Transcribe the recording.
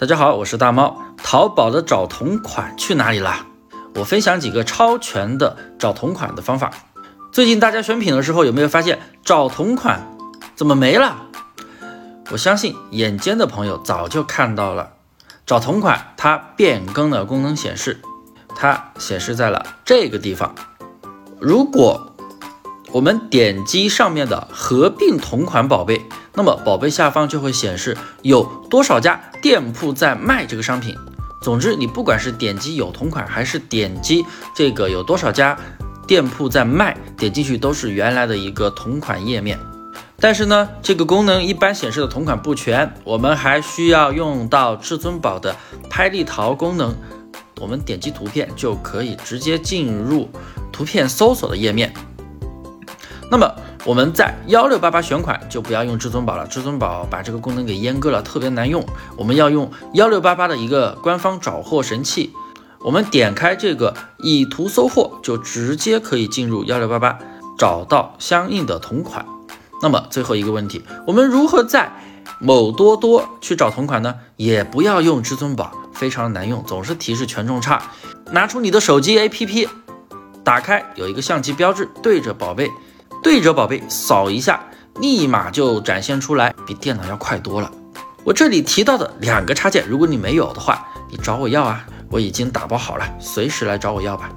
大家好，我是大猫。淘宝的找同款去哪里了？我分享几个超全的找同款的方法。最近大家选品的时候有没有发现找同款怎么没了？我相信眼尖的朋友早就看到了，找同款它变更了功能显示，它显示在了这个地方。如果我们点击上面的合并同款宝贝。那么宝贝下方就会显示有多少家店铺在卖这个商品。总之，你不管是点击有同款，还是点击这个有多少家店铺在卖，点进去都是原来的一个同款页面。但是呢，这个功能一般显示的同款不全，我们还需要用到至尊宝的拍立淘功能。我们点击图片就可以直接进入图片搜索的页面。那么我们在幺六八八选款就不要用至尊宝了，至尊宝把这个功能给阉割了，特别难用。我们要用幺六八八的一个官方找货神器。我们点开这个以图搜货，就直接可以进入幺六八八找到相应的同款。那么最后一个问题，我们如何在某多多去找同款呢？也不要用至尊宝，非常难用，总是提示权重差。拿出你的手机 APP，打开有一个相机标志，对着宝贝。对着宝贝扫一下，立马就展现出来，比电脑要快多了。我这里提到的两个插件，如果你没有的话，你找我要啊，我已经打包好了，随时来找我要吧。